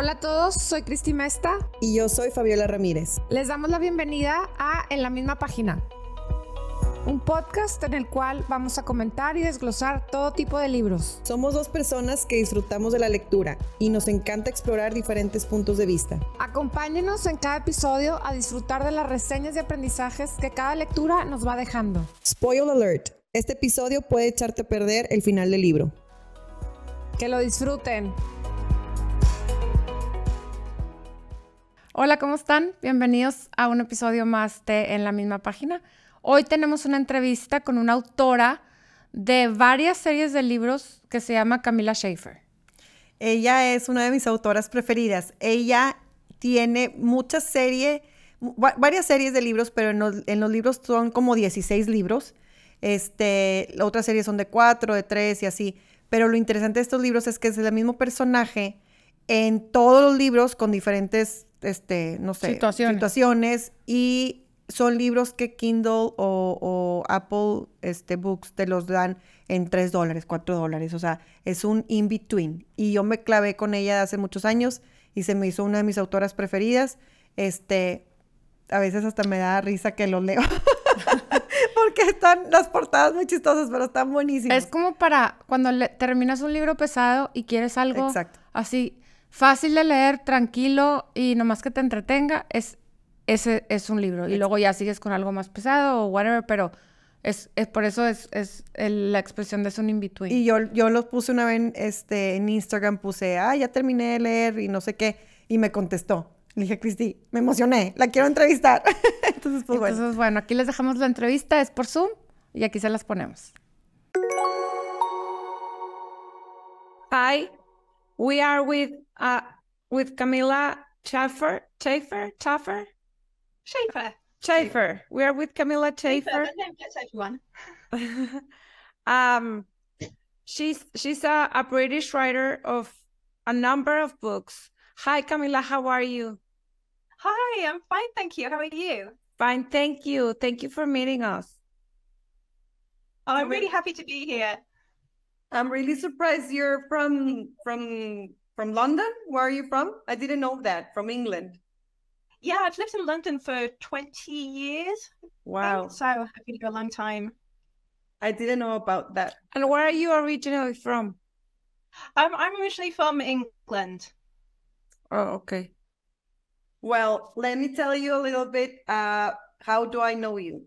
Hola a todos, soy Cristi Mesta. Y yo soy Fabiola Ramírez. Les damos la bienvenida a En la misma página. Un podcast en el cual vamos a comentar y desglosar todo tipo de libros. Somos dos personas que disfrutamos de la lectura y nos encanta explorar diferentes puntos de vista. Acompáñenos en cada episodio a disfrutar de las reseñas y aprendizajes que cada lectura nos va dejando. Spoil alert. Este episodio puede echarte a perder el final del libro. Que lo disfruten. Hola, ¿cómo están? Bienvenidos a un episodio más de En la misma página. Hoy tenemos una entrevista con una autora de varias series de libros que se llama Camila Schaefer. Ella es una de mis autoras preferidas. Ella tiene muchas series, varias series de libros, pero en los, libros son como 16 libros. Este, otras series son de 4, de 3 y así. Pero lo interesante de estos libros es que es el mismo personaje en todos los libros con diferentes, este, no sé, situaciones y son libros que Kindle o, Apple este, Books te los dan en 3 dólares, 4 dólares. O sea, es un in-between. Y yo me clavé con ella hace muchos años y se me hizo una de mis autoras preferidas. Este, a veces hasta me da risa que lo leo. Porque están las portadas muy chistosas, pero están buenísimas. Es como para cuando terminas un libro pesado y quieres algo así fácil de leer, tranquilo y nomás que te entretenga. Es ese es un libro. Y luego ya sigues con algo más pesado o whatever, pero es, es por eso es, es la expresión de es un in-between. Y yo, yo lo puse una vez este, en Instagram, puse, ah, ya terminé de leer y no sé qué, y me contestó. Le dije, Cristi, me emocioné, la quiero entrevistar. Entonces, pues bueno. Entonces, bueno, aquí les dejamos la entrevista, es por Zoom, y aquí se las ponemos. Hi, we are with, uh, with Camila Chaffer, Chaffer, Chaffer. Chafer. Chafer. We are with Camilla Chafer. Chafer everyone. um, she's she's a, a British writer of a number of books. Hi, Camilla. How are you? Hi, I'm fine, thank you. How are you? Fine, thank you. Thank you for meeting us. Oh, I'm really happy to be here. I'm really surprised you're from from from London. Where are you from? I didn't know that. From England. Yeah, I've lived in London for 20 years. Wow. So I've been here a long time. I didn't know about that. And where are you originally from? I'm, I'm originally from England. Oh, okay. Well, let me tell you a little bit. Uh, how do I know you?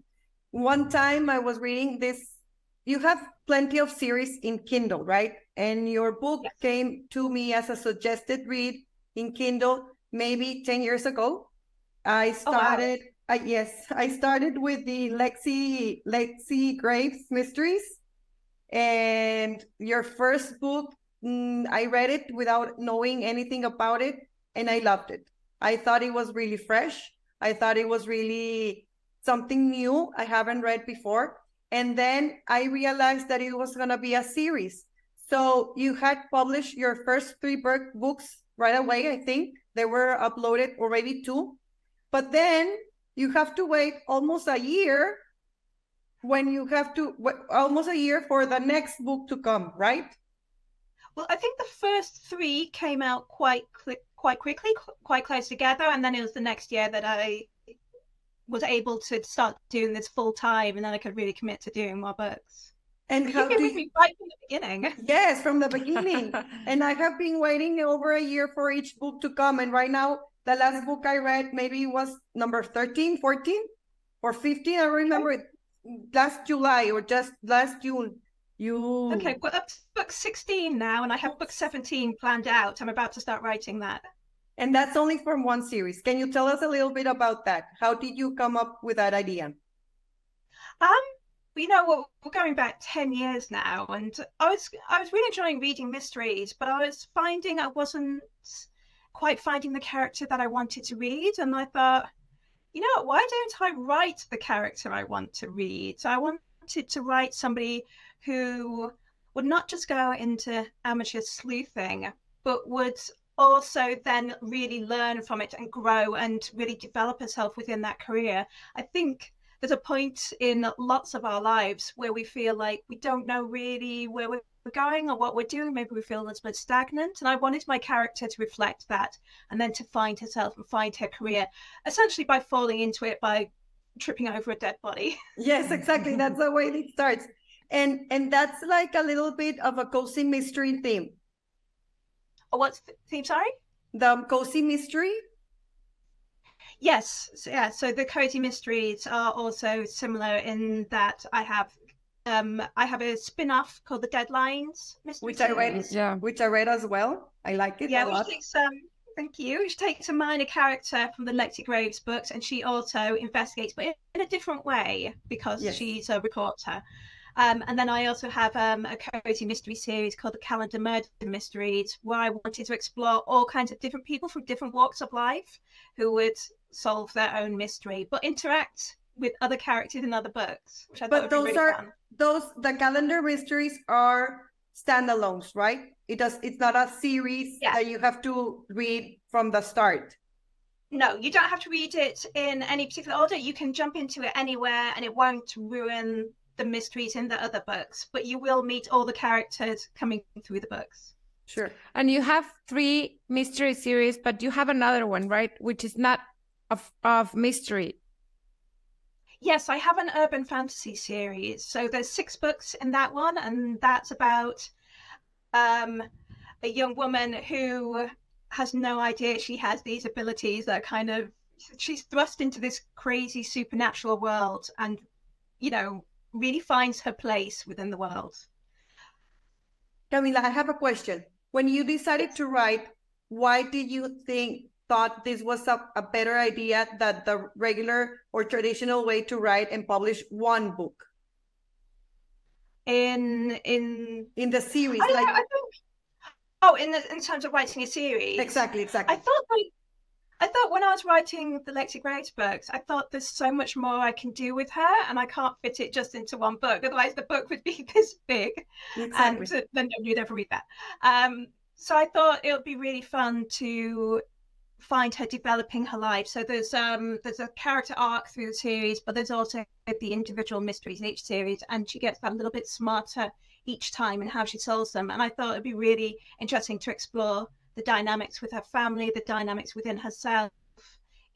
One time I was reading this. You have plenty of series in Kindle, right? And your book yes. came to me as a suggested read in Kindle maybe 10 years ago. I started. Oh, wow. uh, yes, I started with the Lexi Lexi Graves mysteries, and your first book. Mm, I read it without knowing anything about it, and I loved it. I thought it was really fresh. I thought it was really something new I haven't read before. And then I realized that it was going to be a series. So you had published your first three books right away, I think. They were uploaded already too. But then you have to wait almost a year when you have to almost a year for the next book to come, right? Well, I think the first three came out quite quite quickly, quite close together, and then it was the next year that I was able to start doing this full time, and then I could really commit to doing more books. And how you with me right from the beginning. Yes, from the beginning. and I have been waiting over a year for each book to come, and right now the last book I read maybe was number 13, 14, or 15. I remember it last July or just last June. You okay? Well, up book 16 now, and I have book 17 planned out. I'm about to start writing that. And that's only from one series. Can you tell us a little bit about that? How did you come up with that idea? Um, you know, we're going back 10 years now, and I was I was really enjoying reading mysteries, but I was finding I wasn't quite finding the character that I wanted to read. And I thought, you know, why don't I write the character I want to read? So I wanted to write somebody who would not just go into amateur sleuthing, but would also then really learn from it and grow and really develop herself within that career. I think there's a point in lots of our lives where we feel like we don't know really where we're going or what we're doing. Maybe we feel a little bit stagnant. And I wanted my character to reflect that and then to find herself and find her career, essentially by falling into it by tripping over a dead body. Yes, exactly. That's the way it starts. And and that's like a little bit of a cozy mystery theme. Oh, what's the theme, sorry? The cozy mystery Yes, so, yeah. So the cozy mysteries are also similar in that I have um I have a spin-off called the Deadlines mystery which I read yeah which I read as well. I like it yeah, a lot. Takes, um, thank you. Which takes a minor character from the Lexi Graves books and she also investigates, but in a different way because yes. she's a reporter. Um, and then I also have um, a cozy mystery series called the Calendar Murder Mysteries, where I wanted to explore all kinds of different people from different walks of life who would solve their own mystery, but interact with other characters in other books. Which I but those really are fun. those the calendar mysteries are standalones, right? It does. It's not a series yeah. that you have to read from the start. No, you don't have to read it in any particular order. You can jump into it anywhere, and it won't ruin the mysteries in the other books. But you will meet all the characters coming through the books. Sure. And you have three mystery series, but you have another one, right? Which is not of of mystery. Yes, I have an urban fantasy series. So there's six books in that one, and that's about um, a young woman who has no idea she has these abilities that kind of she's thrust into this crazy supernatural world and you know really finds her place within the world. Camila i have a question. When you decided to write why did you think thought this was a, a better idea than the regular or traditional way to write and publish one book? In in in the series like know, think, oh in the, in terms of writing a series. Exactly exactly. I thought like I thought when I was writing the Lexi Graves books, I thought there's so much more I can do with her, and I can't fit it just into one book. Otherwise, the book would be this big, exactly. and then you'd ever read that. Um, so I thought it would be really fun to find her developing her life. So there's um there's a character arc through the series, but there's also the individual mysteries in each series, and she gets that little bit smarter each time in how she solves them. And I thought it'd be really interesting to explore the dynamics with her family, the dynamics within herself,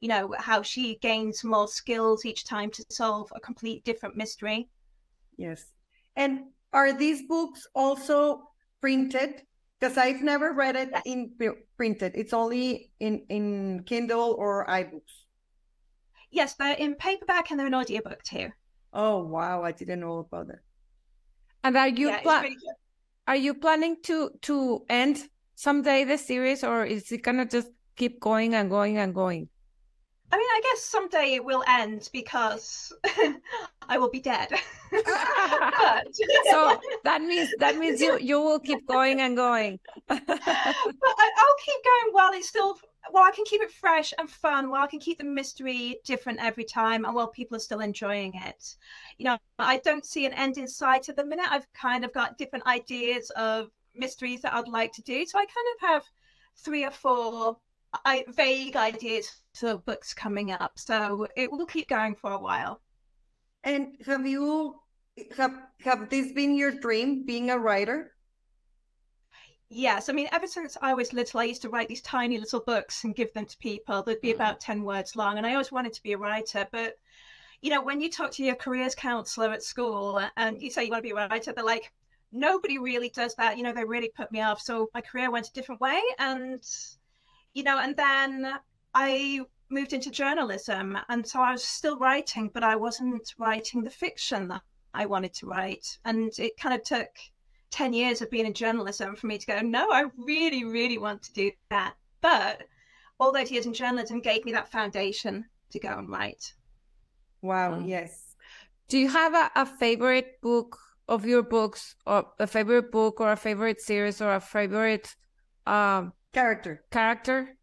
you know, how she gains more skills each time to solve a complete different mystery. Yes. And are these books also printed because I've never read it in printed. It's only in in Kindle or iBooks. Yes, they're in paperback and they're an audiobook too. Oh wow, I didn't know about that. And are you yeah, are you planning to to end someday the series or is it gonna just keep going and going and going? I mean, I guess someday it will end because I will be dead. so that means that means you you will keep going and going. but I, will keep going while it's still while I can keep it fresh and fun, while I can keep the mystery different every time, and while people are still enjoying it. You know, I don't see an end in sight at the minute. I've kind of got different ideas of mysteries that I'd like to do, so I kind of have three or four I, vague ideas for books coming up. So it will keep going for a while. And have you have have this been your dream, being a writer? Yes, I mean, ever since I was little, I used to write these tiny little books and give them to people. They'd be mm. about 10 words long, and I always wanted to be a writer. But, you know, when you talk to your careers counselor at school and you say you want to be a writer, they're like, nobody really does that. You know, they really put me off. So my career went a different way. And you know, and then I moved into journalism. And so I was still writing, but I wasn't writing the fiction that I wanted to write. And it kind of took 10 years of being in journalism for me to go, no, I really, really want to do that. But all those years in journalism gave me that foundation to go and write. Wow, um, yes. Do you have a, a favorite book of your books, or a favorite book, or a favorite series, or a favorite um, Character. Character.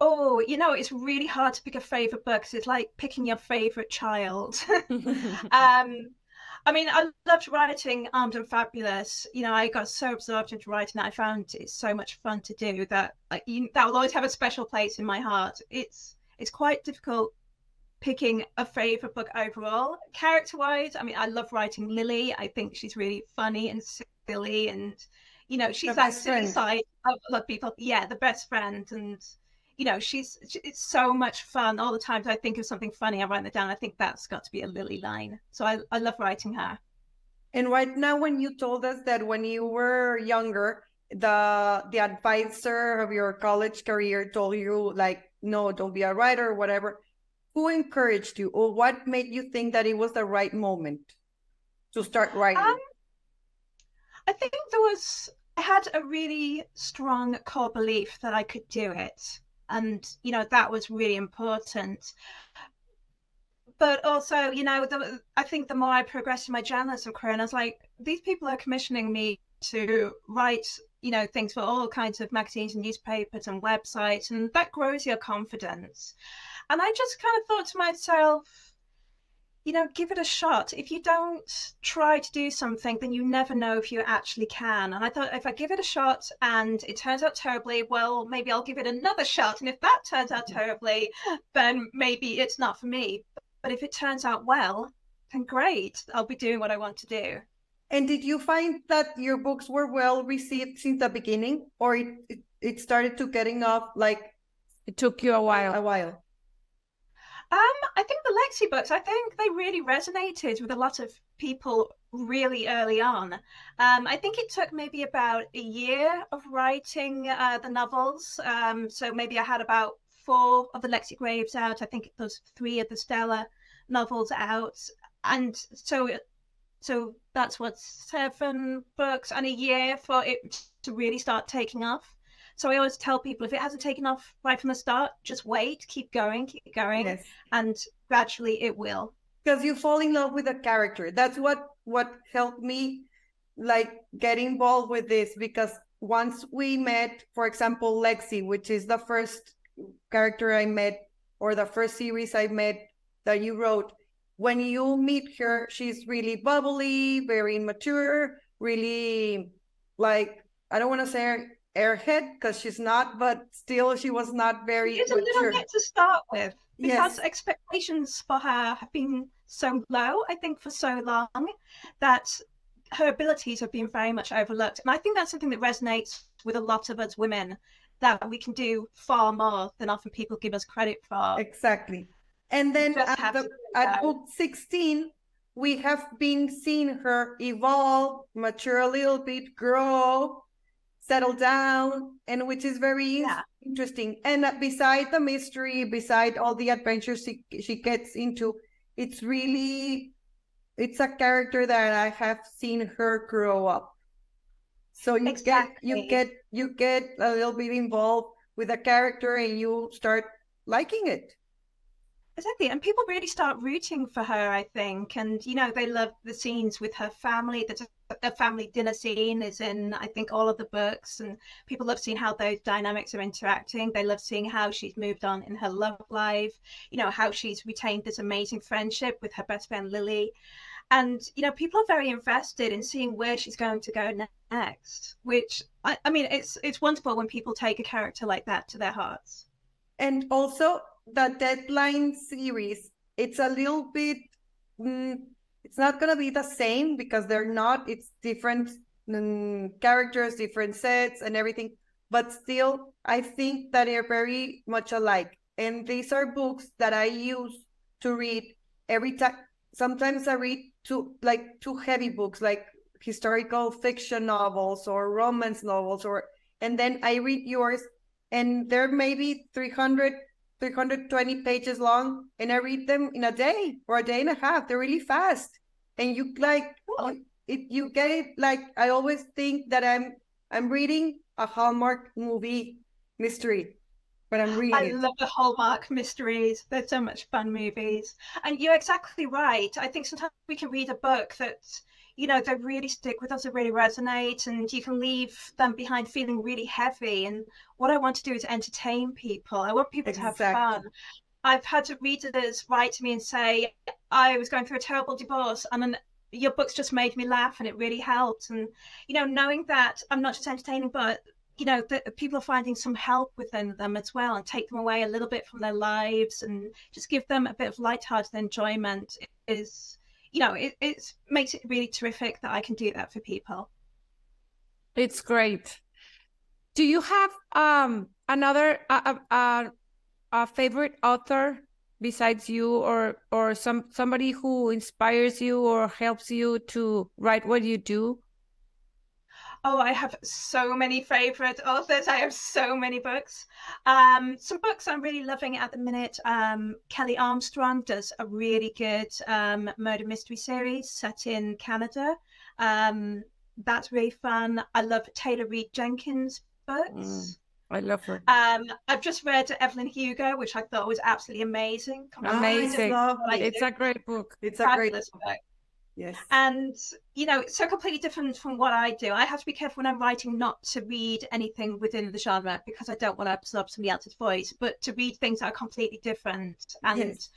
Oh, you know, it's really hard to pick a favorite book because it's like picking your favorite child. um, I mean, I loved writing Armed and Fabulous. You know, I got so absorbed into writing that I found it so much fun to do that like, you, that will always have a special place in my heart. It's it's quite difficult picking a favorite book overall. Character wise, I mean, I love writing Lily. I think she's really funny and silly and you know she's that silly side of a lot of people. Yeah the best friend. And you know she's it's so much fun. All the times i think of something funny i write it down. I think that's got to be a lily line. So i, I love writing her. And right now when you told us that when you were younger the the advisor of your college career told you like no don't be a writer or whatever who encouraged you or what made you think that it was the right moment to start writing? Um, i think there was i had a really strong core belief that i could do it. And you know that was really important. But also you know the, i think the more i progressed in my journalism career and i was like these people are commissioning me to write you know things for all kinds of magazines and newspapers and websites and that grows your confidence and i just kind of thought to myself you know give it a shot. If you don't try to do something then you never know if you actually can. And i thought if i give it a shot and it turns out terribly well maybe i'll give it another shot. And if that turns out mm-hmm. terribly then maybe it's not for me. But if it turns out well then great. I'll be doing what i want to do. And did you find that your books were well received since the beginning, or it it, it started to getting off like it took you a while? A while. Um, I think the Lexi books, I think they really resonated with a lot of people really early on. Um, I think it took maybe about a year of writing uh, the novels. Um, so maybe I had about four of the Lexi Graves out. I think there's three of the Stella novels out. And so so that's what seven books and a year for it to really start taking off. So I always tell people if it hasn't taken off right from the start, just wait, keep going, keep going, yes. and gradually it will. Because you fall in love with a character. That's what what helped me like get involved with this because once we met, for example, Lexi, which is the first character I met or the first series I met that you wrote, when you meet her, she's really bubbly, very immature, really like I don't want to say airhead because she's not, but still she was not very. It's a little bit to start with because yes. expectations for her have been so low. I think for so long that her abilities have been very much overlooked, and I think that's something that resonates with a lot of us women that we can do far more than often people give us credit for. Exactly. And then at, the, at book 16, we have been seeing her evolve, mature a little bit, grow, settle mm-hmm. down, and which is very yeah. interesting. And uh, beside the mystery, beside all the adventures she, she gets into, it's really it's a character that I have seen her grow up. So you exactly. get you get you get a little bit involved with a character and you start liking it. Exactly. And people really start rooting for her, I think. And, you know, they love the scenes with her family. The, the family dinner scene is in, I think, all of the books. And people love seeing how those dynamics are interacting. They love seeing how she's moved on in her love life, you know, how she's retained this amazing friendship with her best friend, Lily. And, you know, people are very invested in seeing where she's going to go next, which, I, I mean, it's, it's wonderful when people take a character like that to their hearts. And also, the deadline series it's a little bit mm, it's not going to be the same because they're not it's different mm, characters different sets and everything but still i think that they're very much alike. And these are books that i use to read every time sometimes i read two, like two heavy books like historical fiction novels or romance novels or and then i read yours and there may be 300 320 pages long and I read them in a day or a day and a half. They're really fast. And you like if you get it like I always think that I'm I'm reading a Hallmark movie mystery. But I'm reading I it. love the Hallmark mysteries. They're so much fun movies. And you're exactly right. I think sometimes we can read a book that you know, they really stick with us, they really resonate, and you can leave them behind feeling really heavy. And what I want to do is entertain people. I want people exactly. to have fun. I've had to readers write to me and say, I was going through a terrible divorce, and then your books just made me laugh, and it really helped. And you know, knowing that I'm not just entertaining, but you know that people are finding some help within them as well and take them away a little bit from their lives and just give them a bit of light-hearted enjoyment is you know, it, makes it really terrific that I can do that for people. It's great. Do you have um another a, a, a favorite author besides you or or some somebody who inspires you or helps you to write what you do? Oh, I have so many favorite authors. I have so many books. Um, some books I'm really loving at the minute. Um, Kelley Armstrong does a really good um, murder mystery series set in Canada. Um, that's really fun. I love Taylor Reid Jenkins books. Mm. I love her. Um, I've just read Evelyn Hugo, which I thought was absolutely amazing. Amazing. it's a great book. It's a great book. Yes. And, you know, it's so completely different from what I do. I have to be careful when I'm writing not to read anything within the genre because I don't want to absorb somebody else's voice, but to read things that are completely different. And yes.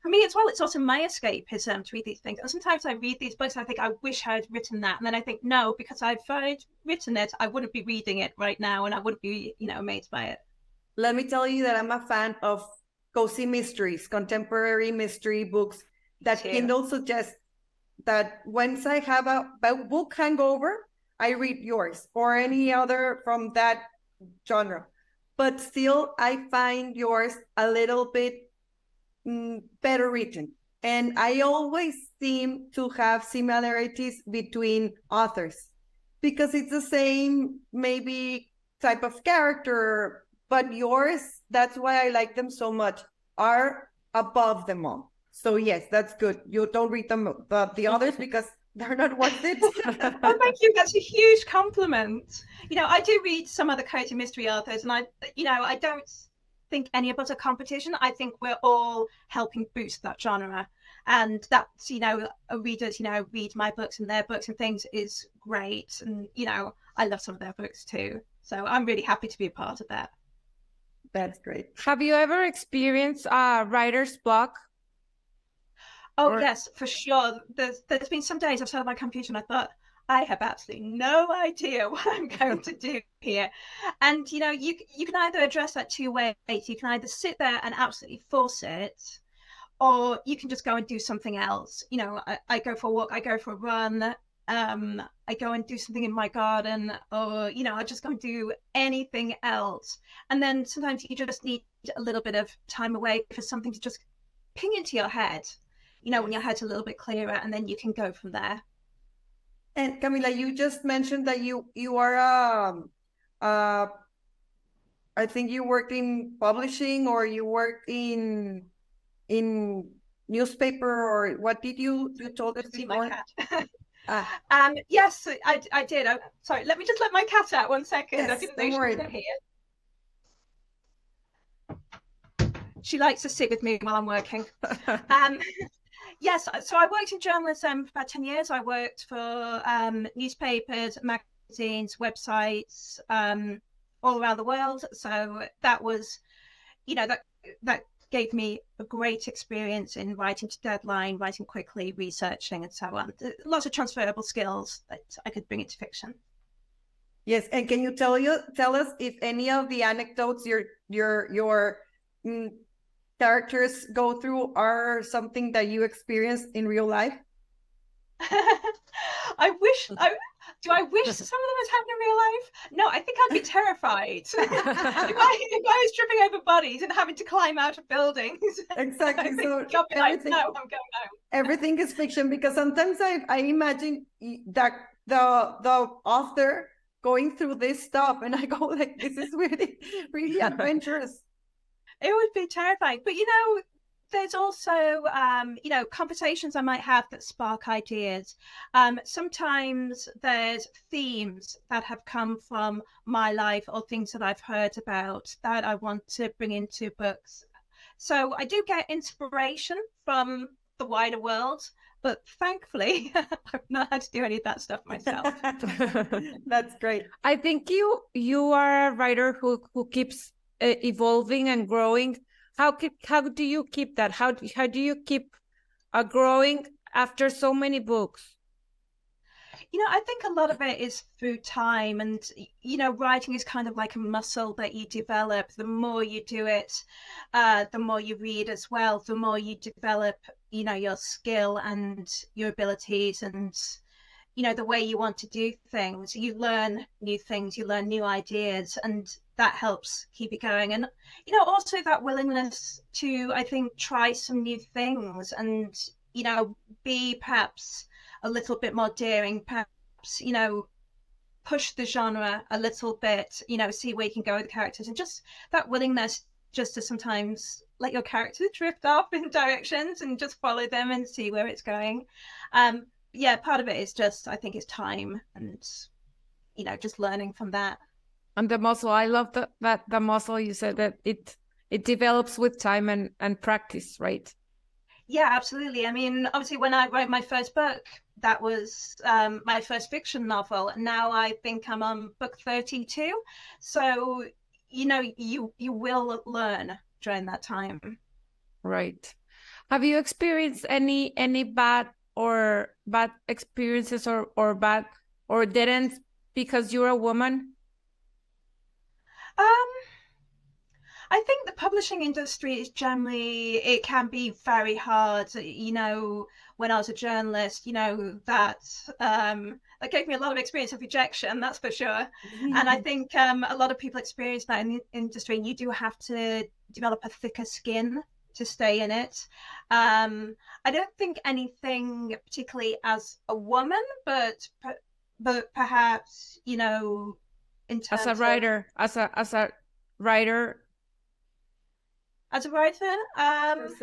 for me as well, it's also my escapism to read these things. And sometimes I read these books and I think, I wish I had written that. And then I think, no, because I've written it, I wouldn't be reading it right now and I wouldn't be, you know, amazed by it. Let me tell you that I'm a fan of cozy mysteries, contemporary mystery books that Kindle suggests that once I have a, book hangover, I read yours or any other from that genre. But still, I find yours a little bit mm, better written. And I always seem to have similarities between authors because it's the same, maybe type of character, but yours, that's why I like them so much, are above them all. So yes, that's good. You don't read them the, the others because they're not worth it. oh, thank you. That's a huge compliment. You know, I do read some other cozy mystery authors, and I, you know, I don't think any of us are competition. I think we're all helping boost that genre, and that's you know, readers, you know, read my books and their books and things is great, and you know, I love some of their books too. So I'm really happy to be a part of that. That's great. Have you ever experienced a writer's block Oh or... yes, for sure. There's there's been some days I've sat on my computer and I thought I have absolutely no idea what I'm going to do here. And you know, you you can either address that two ways. You can either sit there and absolutely force it, or you can just go and do something else. You know, I, I go for a walk, I go for a run, um, I go and do something in my garden, or you know, I just go and do anything else. And then sometimes you just need a little bit of time away for something to just ping into your head you know, when your head's a little bit clearer, and then you can go from there. And Camila, you just mentioned that you you are um uh I think you worked in publishing or you worked in in newspaper or what did you you told us before? ah. Um yes, I I did. I, sorry, let me just let my cat out one second. Yes, I didn't know she was here. She likes to sit with me while I'm working. um, yes, so I worked in journalism for about 10 years. I worked for um, newspapers, magazines, websites, um, all around the world. So that was, you know, that that gave me a great experience in writing to deadline, writing quickly, researching, and so on. Lots of transferable skills that I could bring into fiction. Yes, and can you tell you tell us if any of the anecdotes your your your mm, characters go through are something that you experience in real life? I wish I do I wish some of them had happened in real life? No, I think I'd be terrified. if, I, if I was tripping over bodies and having to climb out of buildings. Exactly. So everything, like, no, I'm going home. everything is fiction because sometimes I, I imagine that the the author going through this stuff and I go like this is really really adventurous it would be terrifying. But you know, there's also um, you know conversations I might have that spark ideas. Um, sometimes there's themes that have come from my life or things that I've heard about that I want to bring into books. So I do get inspiration from the wider world, but thankfully I've not had to do any of that stuff myself. That's great. I think you you are a writer who who keeps evolving and growing how keep, how do you keep that? How how do you keep uh, growing after so many books? You know i think a lot of it is through time and you know writing is kind of like a muscle that you develop. The more you do it uh, the more you read as well the more you develop you know your skill and your abilities and you know the way you want to do things. You learn new things you learn new ideas and that helps keep it going and you know also that willingness to i think try some new things and you know be perhaps a little bit more daring perhaps you know push the genre a little bit you know see where you can go with the characters and just that willingness just to sometimes let your character drift off in directions and just follow them and see where it's going um yeah, part of it is just I think it's time and you know just learning from that. And the muscle, I love that that the muscle you said that it it develops with time and and practice, right? Yeah, absolutely. I mean, obviously, when I wrote my first book, that was um, my first fiction novel. And now I think I'm on book 32. So, you know, you you will learn during that time. Right. Have you experienced any any bad or bad experiences or or bad or didn't because you're a woman? Um I think the publishing industry is generally it can be very hard. You know, when I was a journalist, you know that um, that gave me a lot of experience of rejection, that's for sure. and I think um, a lot of people experience that in the industry. And you do have to develop a thicker skin to stay in it. Um, I don't think anything particularly as a woman, but but perhaps you know, as a writer, of, as a as a writer, as a writer, um,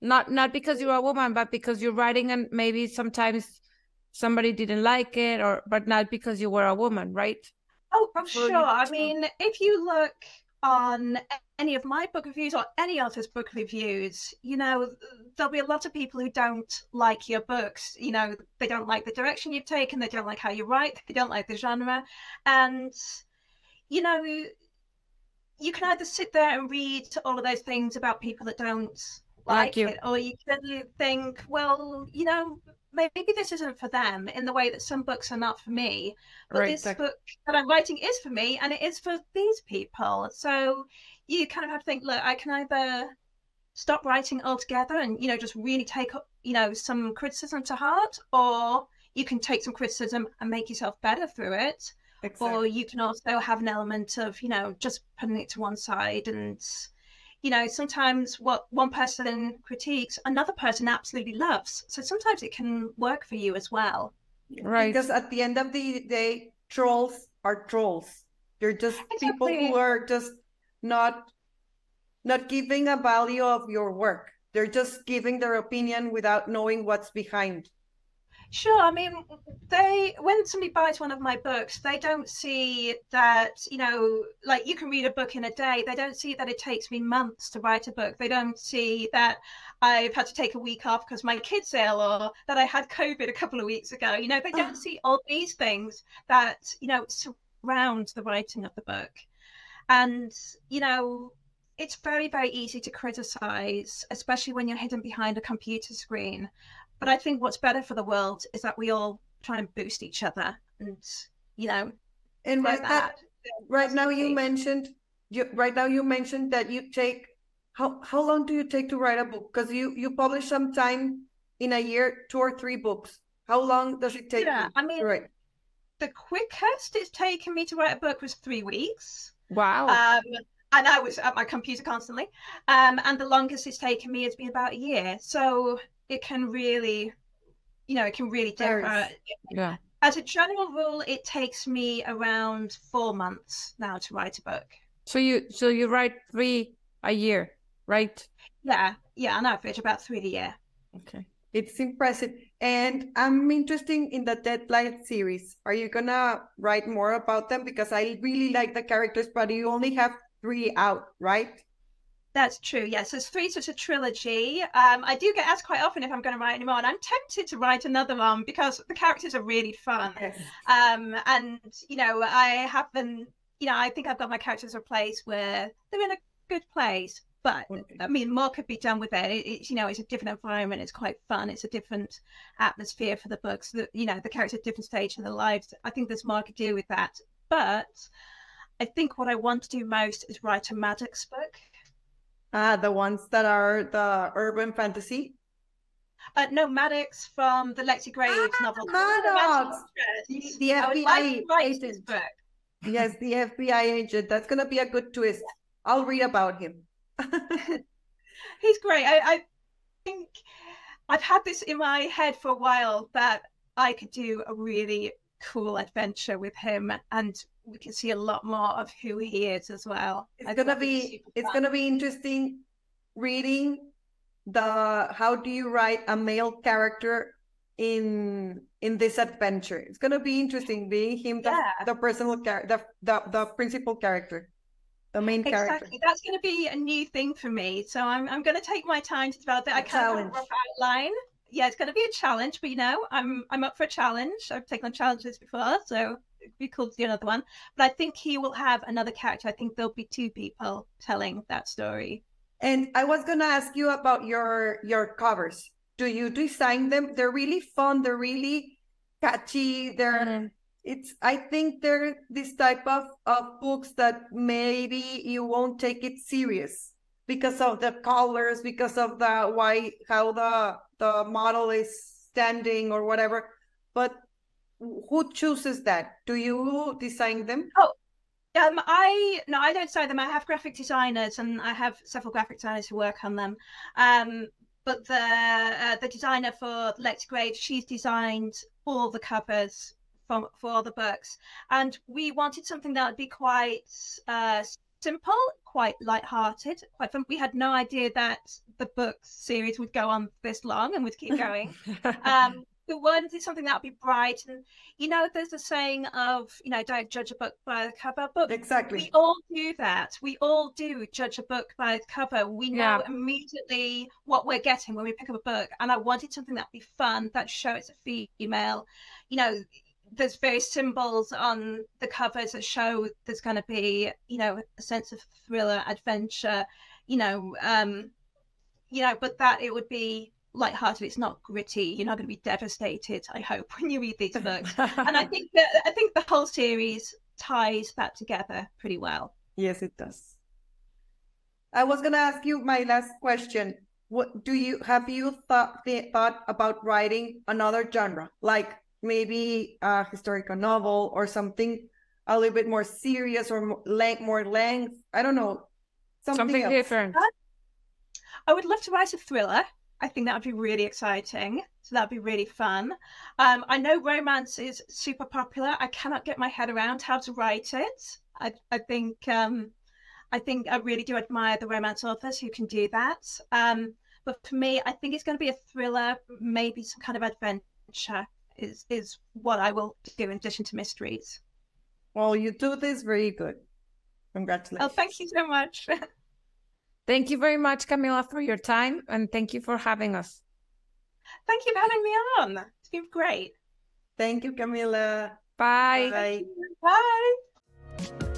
not not because you're a woman, but because you're writing and maybe sometimes somebody didn't like it, or but not because you were a woman, right? Oh, I'm sure. I mean, if you look on any of my book reviews or any author's book reviews, you know, there'll be a lot of people who don't like your books. You know, they don't like the direction you've taken, they don't like how you write, they don't like the genre. And, you know, you can either sit there and read all of those things about people that don't like, like it, or you can think, well, you know, maybe this isn't for them in the way that some books are not for me but right, this book that i'm writing is for me and it is for these people so you kind of have to think look i can either stop writing altogether and you know just really take you know some criticism to heart or you can take some criticism and make yourself better through it exactly. or you can also have an element of you know just putting it to one side and you know, sometimes what one person critiques, another person absolutely loves. So sometimes it can work for you as well. Right. Because at the end of the day, trolls are trolls. They're just exactly. people who are just not not giving a value of your work. They're just giving their opinion without knowing what's behind. Sure. I mean, they when somebody buys one of my books, they don't see that you know, like you can read a book in a day. They don't see that it takes me months to write a book. They don't see that I've had to take a week off because my kid's ill, or that I had COVID a couple of weeks ago. You know, they don't ah. see all these things that you know surround the writing of the book, and you know. It's very, very easy to criticize, especially when you're hidden behind a computer screen. But I think what's better for the world is that we all try and boost each other and, you know, and right, that, right now you mentioned you right now you mentioned that you take how how long do you take to write a book? Because you you publish sometime in a year two or three books. How long does it take yeah i mean right the quickest it's taken me to write a book was three weeks. Wow. Um and i was at my computer constantly. Um and the longest it's taken me has been about a year. So it can really, you know, it can really differ. Yeah. As a general rule, it takes me around four months now to write a book. So you so you write three a year, right? Yeah, yeah, on average about three a year. Okay. It's impressive. And I'm interested in the Deadline series. Are you gonna write more about them? Because I really like the characters, but you only have three out, right? That's true. Yes, there's three such a trilogy. Um, I do get asked quite often if I'm going to write any more, and I'm tempted to write another one because the characters are really fun. Yes. Um, and you know, I have them. You know, I think I've got my characters place where they're in a good place. But I mean, more could be done with it. it. It's you know, it's a different environment. It's quite fun. It's a different atmosphere for the books. That you know, the characters at different stage in their lives. I think there's more to do with that. But I think what I want to do most is write a Maddox book Ah, the ones that are the urban fantasy. Uh, no, Maddox from the Lexi Graves ah, novel. Maddox! The, the FBI like agent. Yes, the FBI agent. That's going to be a good twist. I'll read about him. He's great. I, I think I've had this in my head for a while that I could do a really cool adventure with him and we can see a lot more of who he is as well. It's gonna be it's gonna be interesting reading the how do you write a male character in in this adventure. It's gonna be interesting being him the, yeah. the personal character the, the the principal character. The main exactly. character. Exactly. That's going to be a new thing for me. So I'm, I'm going to take my time to develop it. A I can't outline yeah, it's going to be a challenge, but you know, I'm I'm up for a challenge. I've taken on challenges before, so be cool to do another one. But I think he will have another character. I think there'll be two people telling that story. And I was going to ask you about your your covers. Do you design them? They're really fun. They're really catchy. They're mm-hmm. it's. I think they're this type of of books that maybe you won't take it serious because of the colors, because of the why how the the model is standing or whatever. But who chooses that? Do you design them? Oh, um, I no, I don't design them. I have graphic designers, and I have several graphic designers who work on them. Um, but the uh, the designer for Graves, she's designed all the covers for for all the books, and we wanted something that would be quite uh, simple, quite light-hearted, quite fun. We had no idea that the book series would go on this long and would keep going. um, we wanted something that would be bright, and you know, there's a saying of you know, don't judge a book by the cover, but exactly, we all do that. We all do judge a book by the cover. We know yeah. immediately what we're getting when we pick up a book, and I wanted something that'd be fun, that show it's a female. You know, there's various symbols on the covers that show there's going to be you know a sense of thriller adventure you know um you know but that it would be light-hearted it's not gritty you're not going to be devastated i hope when you read these books and i think that i think the whole series ties that together pretty well yes it does i was going to ask you my last question what do you have you thought thought about writing another genre like maybe a historical novel or something a little bit more serious or more length, more length. I don't know. Something, something different. I would love to write a thriller. I think that would be really exciting. So that'd be really fun. Um, I know romance is super popular. I cannot get my head around how to write it. I, I think um, I think I really do admire the romance authors who can do that. Um, but for me, I think it's going to be a thriller, maybe some kind of adventure is is what I will do in addition to mysteries. Well, you do this very good. Congratulations. Oh, thank you so much. thank you very much, Camila, for your time and thank you for having us. Thank you for having me on. It's been great. Thank you, Camila. Bye. Bye. Bye.